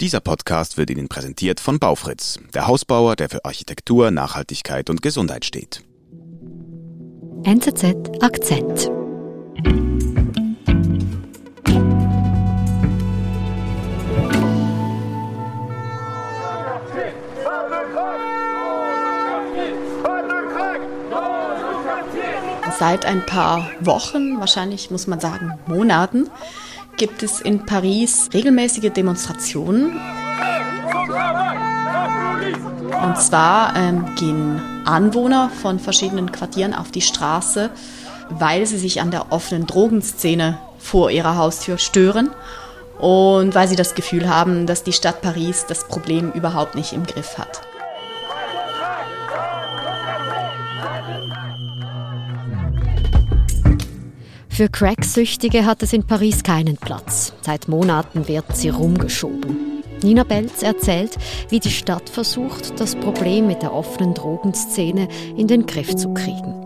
Dieser Podcast wird Ihnen präsentiert von Baufritz, der Hausbauer, der für Architektur, Nachhaltigkeit und Gesundheit steht. NZZ Akzent. Seit ein paar Wochen, wahrscheinlich muss man sagen Monaten, gibt es in Paris regelmäßige Demonstrationen. Und zwar ähm, gehen Anwohner von verschiedenen Quartieren auf die Straße, weil sie sich an der offenen Drogenszene vor ihrer Haustür stören und weil sie das Gefühl haben, dass die Stadt Paris das Problem überhaupt nicht im Griff hat. Für Cracksüchtige hat es in Paris keinen Platz. Seit Monaten werden sie rumgeschoben. Nina Belz erzählt, wie die Stadt versucht, das Problem mit der offenen Drogenszene in den Griff zu kriegen.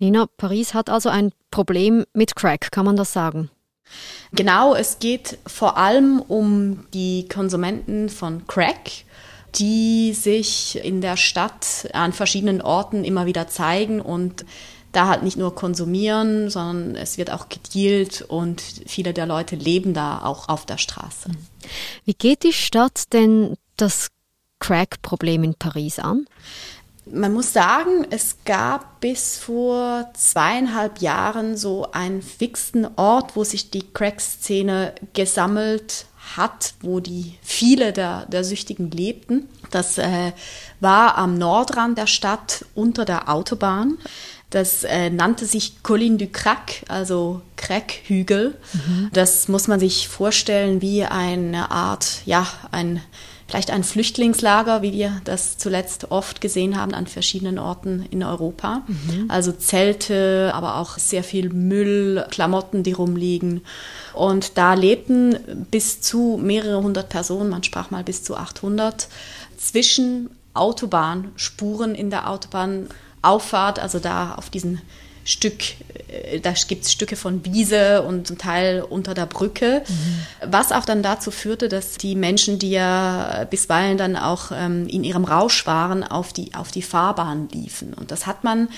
Nina, Paris hat also ein Problem mit Crack, kann man das sagen? Genau, es geht vor allem um die Konsumenten von Crack die sich in der Stadt an verschiedenen Orten immer wieder zeigen und da halt nicht nur konsumieren, sondern es wird auch gedealt und viele der Leute leben da auch auf der Straße. Wie geht die Stadt denn das Crack-Problem in Paris an? Man muss sagen, es gab bis vor zweieinhalb Jahren so einen fixen Ort, wo sich die Crack-Szene gesammelt hat, wo die viele der, der Süchtigen lebten. Das äh, war am Nordrand der Stadt unter der Autobahn. Das äh, nannte sich Colline du Crac, also Crack-Hügel. Mhm. Das muss man sich vorstellen wie eine Art, ja, ein vielleicht ein Flüchtlingslager, wie wir das zuletzt oft gesehen haben an verschiedenen Orten in Europa. Mhm. Also Zelte, aber auch sehr viel Müll, Klamotten, die rumliegen. Und da lebten bis zu mehrere hundert Personen, man sprach mal bis zu 800, zwischen Autobahnspuren in der Autobahnauffahrt, also da auf diesen Stück, äh, da gibt es Stücke von Wiese und zum Teil unter der Brücke, mhm. was auch dann dazu führte, dass die Menschen, die ja bisweilen dann auch ähm, in ihrem Rausch waren, auf die, auf die Fahrbahn liefen. Und das hat man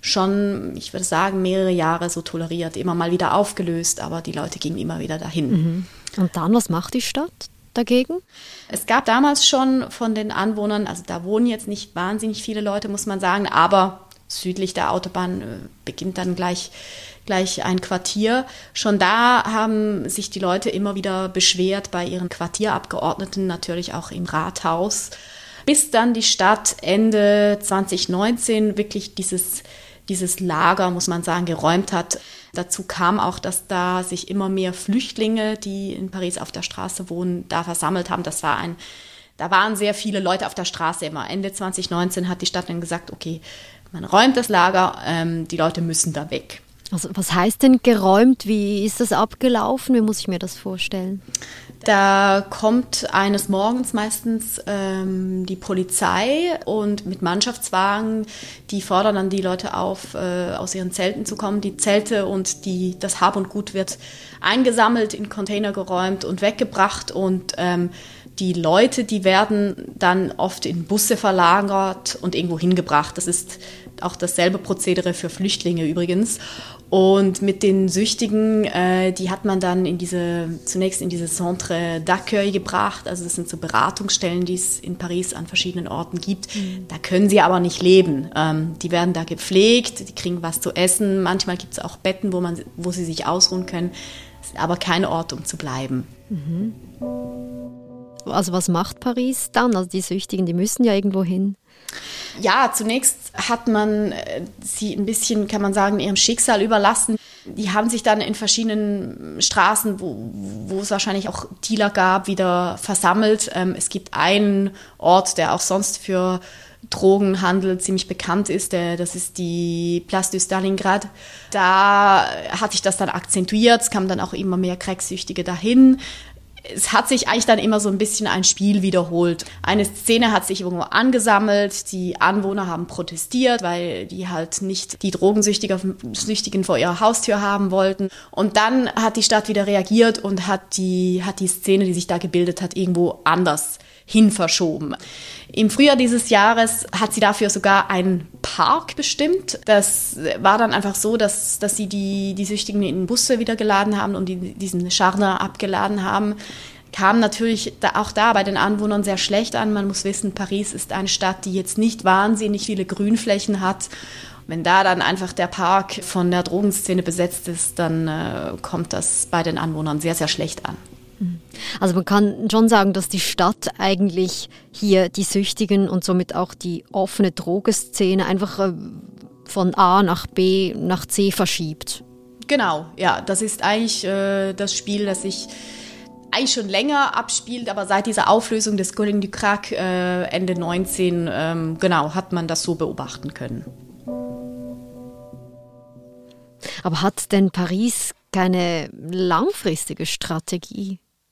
schon, ich würde sagen, mehrere Jahre so toleriert, immer mal wieder aufgelöst, aber die Leute gingen immer wieder dahin. Mhm. Und dann, was macht die Stadt? dagegen? Es gab damals schon von den Anwohnern, also da wohnen jetzt nicht wahnsinnig viele Leute, muss man sagen, aber südlich der Autobahn äh, beginnt dann gleich, gleich ein Quartier. Schon da haben sich die Leute immer wieder beschwert bei ihren Quartierabgeordneten, natürlich auch im Rathaus, bis dann die Stadt Ende 2019 wirklich dieses, dieses Lager, muss man sagen, geräumt hat. Dazu kam auch, dass da sich immer mehr Flüchtlinge, die in Paris auf der Straße wohnen, da versammelt haben. Das war ein da waren sehr viele Leute auf der Straße immer. Ende 2019 hat die Stadt dann gesagt, okay, man räumt das Lager, ähm, die Leute müssen da weg. Also was heißt denn geräumt? Wie ist das abgelaufen? Wie muss ich mir das vorstellen? Da kommt eines Morgens meistens ähm, die Polizei und mit Mannschaftswagen, die fordern dann die Leute auf, äh, aus ihren Zelten zu kommen. Die Zelte und die, das Hab und Gut wird eingesammelt, in Container geräumt und weggebracht und ähm, die Leute, die werden dann oft in Busse verlagert und irgendwo hingebracht. Das ist auch dasselbe Prozedere für Flüchtlinge übrigens. Und mit den Süchtigen, äh, die hat man dann in diese, zunächst in diese Centre d'accueil gebracht. Also das sind so Beratungsstellen, die es in Paris an verschiedenen Orten gibt. Mhm. Da können sie aber nicht leben. Ähm, die werden da gepflegt, die kriegen was zu essen. Manchmal gibt es auch Betten, wo, man, wo sie sich ausruhen können. Aber kein Ort, um zu bleiben. Mhm. Also was macht Paris dann? Also die Süchtigen, die müssen ja irgendwo hin. Ja, zunächst hat man äh, sie ein bisschen, kann man sagen, ihrem Schicksal überlassen. Die haben sich dann in verschiedenen Straßen, wo, wo es wahrscheinlich auch Dealer gab, wieder versammelt. Ähm, es gibt einen Ort, der auch sonst für Drogenhandel ziemlich bekannt ist, das ist die Place de Stalingrad. Da hat sich das dann akzentuiert, es kamen dann auch immer mehr Cracksüchtige dahin es hat sich eigentlich dann immer so ein bisschen ein Spiel wiederholt. Eine Szene hat sich irgendwo angesammelt, die Anwohner haben protestiert, weil die halt nicht die Drogensüchtigen vor ihrer Haustür haben wollten. Und dann hat die Stadt wieder reagiert und hat die, hat die Szene, die sich da gebildet hat, irgendwo anders hin verschoben. Im Frühjahr dieses Jahres hat sie dafür sogar einen Park bestimmt. Das war dann einfach so, dass, dass sie die, die Süchtigen in Busse wieder geladen haben und die, diesen Scharner abgeladen haben. Kam natürlich auch da bei den Anwohnern sehr schlecht an. Man muss wissen, Paris ist eine Stadt, die jetzt nicht wahnsinnig viele Grünflächen hat. Wenn da dann einfach der Park von der Drogenszene besetzt ist, dann äh, kommt das bei den Anwohnern sehr, sehr schlecht an. Also man kann schon sagen, dass die Stadt eigentlich hier die Süchtigen und somit auch die offene Drogenszene einfach äh, von A nach B nach C verschiebt. Genau, ja, das ist eigentlich äh, das Spiel, das sich eigentlich schon länger abspielt, aber seit dieser Auflösung des Golden du Crack äh, Ende 19, ähm, genau, hat man das so beobachten können. Aber hat denn Paris keine langfristige Strategie?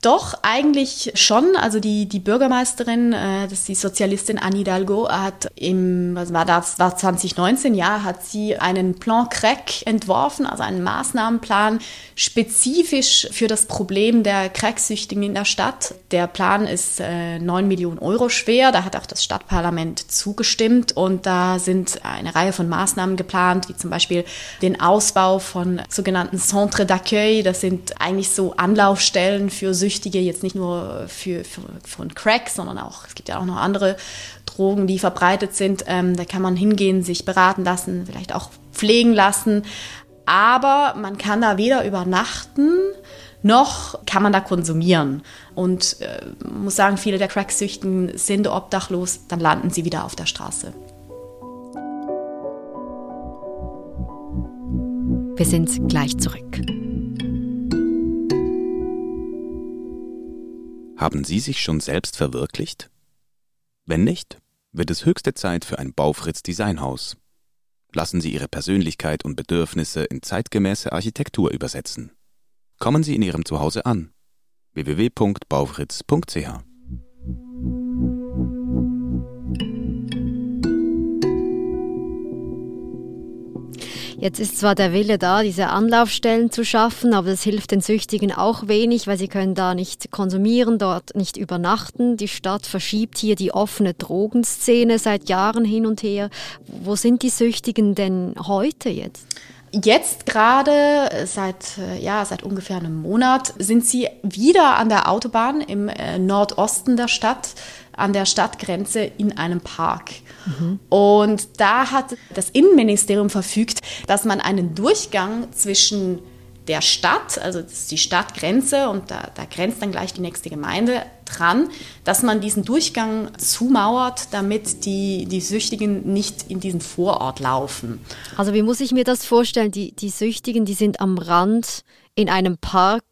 Doch, eigentlich schon. Also die, die Bürgermeisterin, äh, das ist die Sozialistin Anne Hidalgo, hat im, was war das, war 2019, ja, hat sie einen Plan Crack entworfen, also einen Maßnahmenplan spezifisch für das Problem der Cracksüchtigen in der Stadt. Der Plan ist äh, 9 Millionen Euro schwer, da hat auch das Stadtparlament zugestimmt und da sind eine Reihe von Maßnahmen geplant, wie zum Beispiel den Ausbau von sogenannten Centre d'accueil, das sind eigentlich so Anlaufstellen für Süchtige, Süchtige, jetzt nicht nur für, für, von Crack, sondern auch, es gibt ja auch noch andere Drogen, die verbreitet sind. Ähm, da kann man hingehen, sich beraten lassen, vielleicht auch pflegen lassen. Aber man kann da weder übernachten, noch kann man da konsumieren. Und äh, muss sagen, viele der Cracksüchtigen sind obdachlos, dann landen sie wieder auf der Straße. Wir sind gleich zurück. Haben Sie sich schon selbst verwirklicht? Wenn nicht, wird es höchste Zeit für ein Baufritz Designhaus. Lassen Sie Ihre Persönlichkeit und Bedürfnisse in zeitgemäße Architektur übersetzen. Kommen Sie in Ihrem Zuhause an. www.baufritz.ch Jetzt ist zwar der Wille da, diese Anlaufstellen zu schaffen, aber das hilft den Süchtigen auch wenig, weil sie können da nicht konsumieren, dort nicht übernachten. Die Stadt verschiebt hier die offene Drogenszene seit Jahren hin und her. Wo sind die Süchtigen denn heute jetzt? Jetzt gerade seit ja seit ungefähr einem Monat sind sie wieder an der Autobahn im äh, Nordosten der Stadt an der Stadtgrenze in einem Park. Mhm. Und da hat das Innenministerium verfügt, dass man einen Durchgang zwischen der Stadt, also das ist die Stadtgrenze und da, da, grenzt dann gleich die nächste Gemeinde dran, dass man diesen Durchgang zumauert, damit die, die Süchtigen nicht in diesen Vorort laufen. Also wie muss ich mir das vorstellen? Die, die Süchtigen, die sind am Rand in einem Park,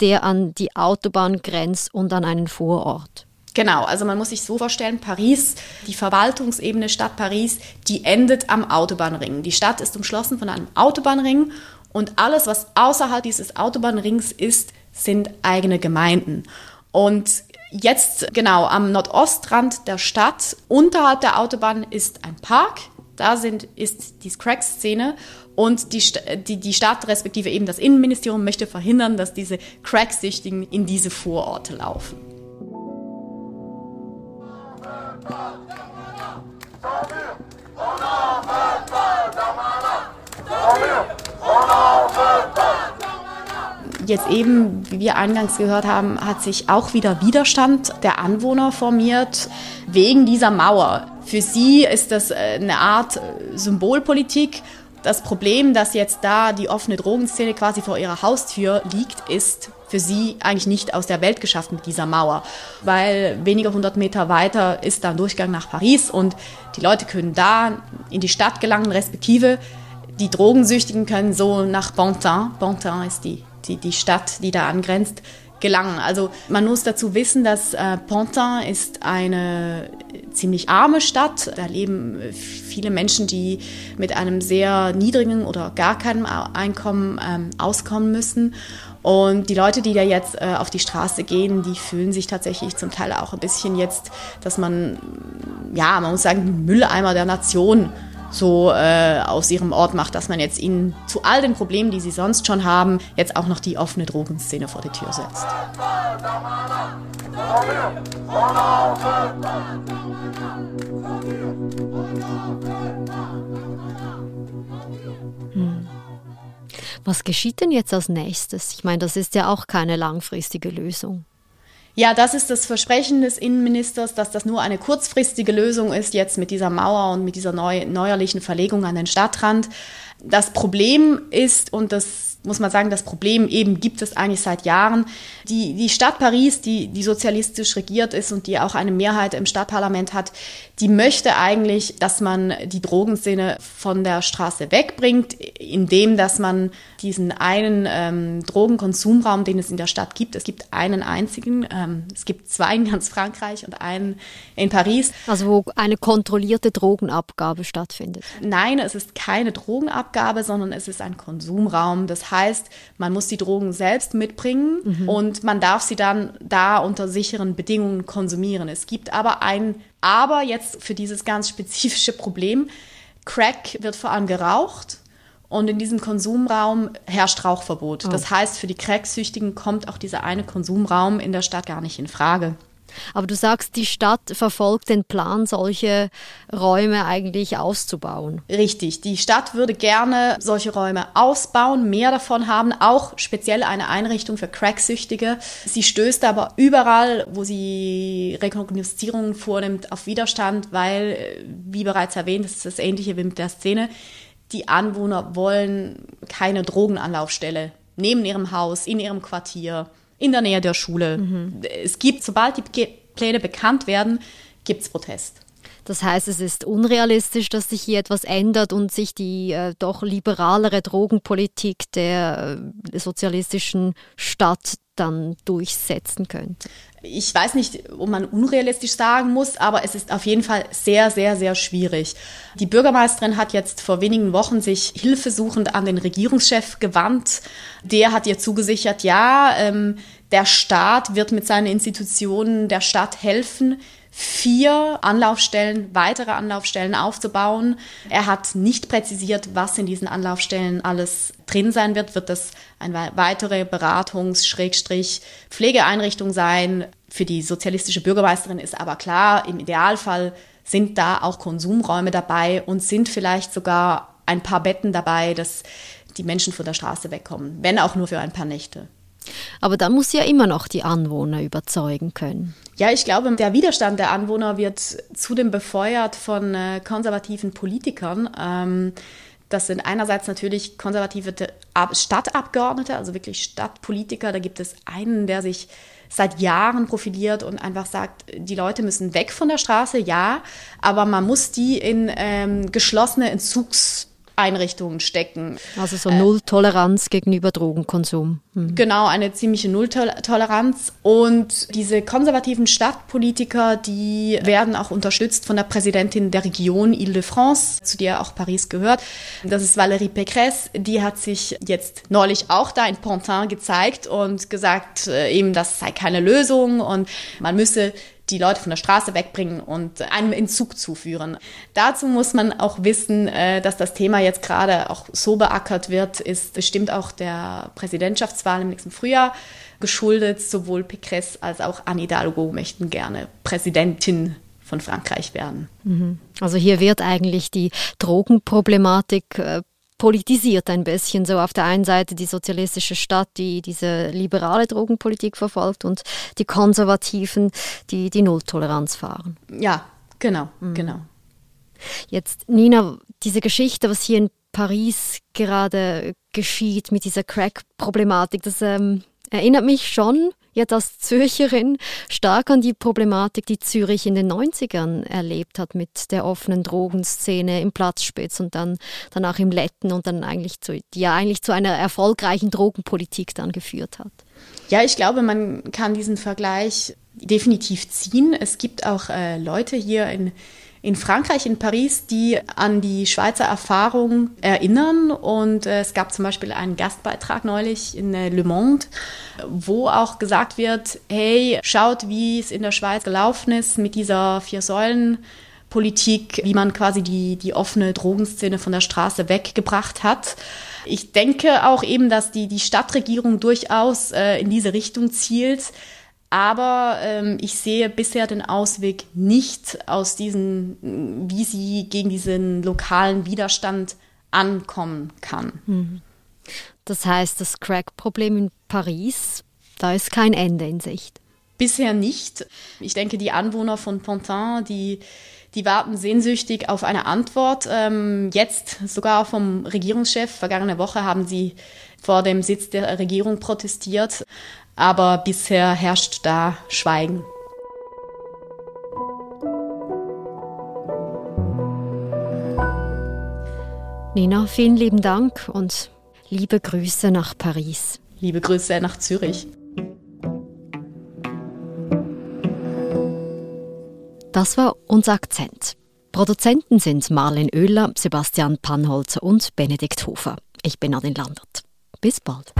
der an die Autobahn grenzt und an einen Vorort. Genau, also man muss sich so vorstellen, Paris, die Verwaltungsebene Stadt Paris, die endet am Autobahnring. Die Stadt ist umschlossen von einem Autobahnring und alles, was außerhalb dieses Autobahnrings ist, sind eigene Gemeinden. Und jetzt genau am Nordostrand der Stadt, unterhalb der Autobahn ist ein Park, da sind, ist die Crack-Szene und die, die, die Stadt, respektive eben das Innenministerium, möchte verhindern, dass diese Crack-Süchtigen in diese Vororte laufen. Jetzt eben, wie wir eingangs gehört haben, hat sich auch wieder Widerstand der Anwohner formiert wegen dieser Mauer. Für sie ist das äh, eine Art äh, Symbolpolitik. Das Problem, dass jetzt da die offene Drogenszene quasi vor ihrer Haustür liegt, ist für sie eigentlich nicht aus der Welt geschafft mit dieser Mauer, weil weniger hundert Meter weiter ist da ein Durchgang nach Paris und die Leute können da in die Stadt gelangen, respektive die Drogensüchtigen können so nach Pontin, Pontin ist die die, die Stadt, die da angrenzt, gelangen. Also man muss dazu wissen, dass äh, Pontin ist eine ziemlich arme Stadt. Da leben viele Menschen, die mit einem sehr niedrigen oder gar keinem Einkommen ähm, auskommen müssen. Und die Leute, die da jetzt äh, auf die Straße gehen, die fühlen sich tatsächlich zum Teil auch ein bisschen jetzt, dass man, ja, man muss sagen, Mülleimer der Nation so äh, aus ihrem Ort macht, dass man jetzt ihnen zu all den Problemen, die sie sonst schon haben, jetzt auch noch die offene Drogenszene vor die Tür setzt. Hm. Was geschieht denn jetzt als nächstes? Ich meine, das ist ja auch keine langfristige Lösung. Ja, das ist das Versprechen des Innenministers, dass das nur eine kurzfristige Lösung ist, jetzt mit dieser Mauer und mit dieser neu, neuerlichen Verlegung an den Stadtrand. Das Problem ist, und das muss man sagen, das Problem eben gibt es eigentlich seit Jahren. Die, die Stadt Paris, die, die sozialistisch regiert ist und die auch eine Mehrheit im Stadtparlament hat, die möchte eigentlich, dass man die Drogenszene von der Straße wegbringt, indem dass man diesen einen ähm, Drogenkonsumraum, den es in der Stadt gibt, es gibt einen einzigen, ähm, es gibt zwei in ganz Frankreich und einen in Paris. Also wo eine kontrollierte Drogenabgabe stattfindet. Nein, es ist keine Drogenabgabe, sondern es ist ein Konsumraum. Das heißt, man muss die Drogen selbst mitbringen mhm. und man darf sie dann da unter sicheren Bedingungen konsumieren. Es gibt aber ein Aber jetzt für dieses ganz spezifische Problem. Crack wird vor allem geraucht und in diesem Konsumraum herrscht Rauchverbot. Oh. Das heißt, für die Cracksüchtigen kommt auch dieser eine Konsumraum in der Stadt gar nicht in Frage. Aber du sagst, die Stadt verfolgt den Plan, solche Räume eigentlich auszubauen. Richtig, die Stadt würde gerne solche Räume ausbauen, mehr davon haben, auch speziell eine Einrichtung für Cracksüchtige. Sie stößt aber überall, wo sie Rekognoszierungen vornimmt, auf Widerstand, weil, wie bereits erwähnt, das ist das Ähnliche wie mit der Szene, die Anwohner wollen keine Drogenanlaufstelle neben ihrem Haus, in ihrem Quartier in der Nähe der Schule. Mhm. Es gibt, sobald die Pläne bekannt werden, gibt es Protest. Das heißt, es ist unrealistisch, dass sich hier etwas ändert und sich die äh, doch liberalere Drogenpolitik der äh, sozialistischen Stadt dann durchsetzen könnte. Ich weiß nicht, ob man unrealistisch sagen muss, aber es ist auf jeden Fall sehr, sehr, sehr schwierig. Die Bürgermeisterin hat jetzt vor wenigen Wochen sich hilfesuchend an den Regierungschef gewandt. Der hat ihr zugesichert, ja, ähm, der Staat wird mit seinen Institutionen der Stadt helfen, vier Anlaufstellen, weitere Anlaufstellen aufzubauen. Er hat nicht präzisiert, was in diesen Anlaufstellen alles drin sein wird. Wird das eine weitere Beratungs-Pflegeeinrichtung sein? Für die sozialistische Bürgermeisterin ist aber klar, im Idealfall sind da auch Konsumräume dabei und sind vielleicht sogar ein paar Betten dabei, dass die Menschen von der Straße wegkommen, wenn auch nur für ein paar Nächte. Aber da muss ja immer noch die Anwohner überzeugen können. Ja, ich glaube, der Widerstand der Anwohner wird zudem befeuert von äh, konservativen Politikern. Ähm, das sind einerseits natürlich konservative Stadtabgeordnete, also wirklich Stadtpolitiker. Da gibt es einen, der sich seit Jahren profiliert und einfach sagt, die Leute müssen weg von der Straße, ja, aber man muss die in ähm, geschlossene Entzugs Einrichtungen stecken. Also so Nulltoleranz gegenüber Drogenkonsum. Mhm. Genau, eine ziemliche Nulltoleranz. Und diese konservativen Stadtpolitiker, die werden auch unterstützt von der Präsidentin der Region Ile-de-France, zu der auch Paris gehört. Das ist Valérie Pécresse. Die hat sich jetzt neulich auch da in Pontin gezeigt und gesagt, äh, eben, das sei keine Lösung und man müsse die Leute von der Straße wegbringen und einem Entzug zuführen. Dazu muss man auch wissen, äh, dass das Thema jetzt gerade auch so beackert wird, ist bestimmt auch der Präsidentschaftswahl im nächsten Frühjahr geschuldet. Sowohl Pécresse als auch Anne Hidalgo möchten gerne Präsidentin von Frankreich werden. Mhm. Also hier wird eigentlich die Drogenproblematik äh, politisiert ein bisschen. So auf der einen Seite die sozialistische Stadt, die diese liberale Drogenpolitik verfolgt und die Konservativen, die die Nulltoleranz fahren. Ja, genau, mhm. genau. Jetzt, Nina, diese Geschichte, was hier in Paris gerade geschieht mit dieser Crack-Problematik, das ähm, erinnert mich schon jetzt als Zürcherin stark an die Problematik, die Zürich in den 90ern erlebt hat mit der offenen Drogenszene im Platzspitz und dann danach im Letten und dann eigentlich zu, die ja eigentlich zu einer erfolgreichen Drogenpolitik dann geführt hat. Ja, ich glaube, man kann diesen Vergleich definitiv ziehen. Es gibt auch äh, Leute hier in in Frankreich, in Paris, die an die Schweizer Erfahrung erinnern. Und äh, es gab zum Beispiel einen Gastbeitrag neulich in äh, Le Monde, wo auch gesagt wird, hey, schaut, wie es in der Schweiz gelaufen ist mit dieser Vier-Säulen-Politik, wie man quasi die, die offene Drogenszene von der Straße weggebracht hat. Ich denke auch eben, dass die, die Stadtregierung durchaus äh, in diese Richtung zielt. Aber ähm, ich sehe bisher den Ausweg nicht aus diesen, wie sie gegen diesen lokalen Widerstand ankommen kann. Mhm. Das heißt, das Crack-Problem in Paris, da ist kein Ende in Sicht. Bisher nicht. Ich denke, die Anwohner von Pontin, die, die warten sehnsüchtig auf eine Antwort. Ähm, jetzt sogar vom Regierungschef. Vergangene Woche haben sie vor dem Sitz der Regierung protestiert aber bisher herrscht da Schweigen. Nina, vielen lieben Dank und liebe Grüße nach Paris. Liebe Grüße nach Zürich. Das war unser Akzent. Produzenten sind Marlene Oehler, Sebastian Pannholzer und Benedikt Hofer. Ich bin Adin Landert. Bis bald.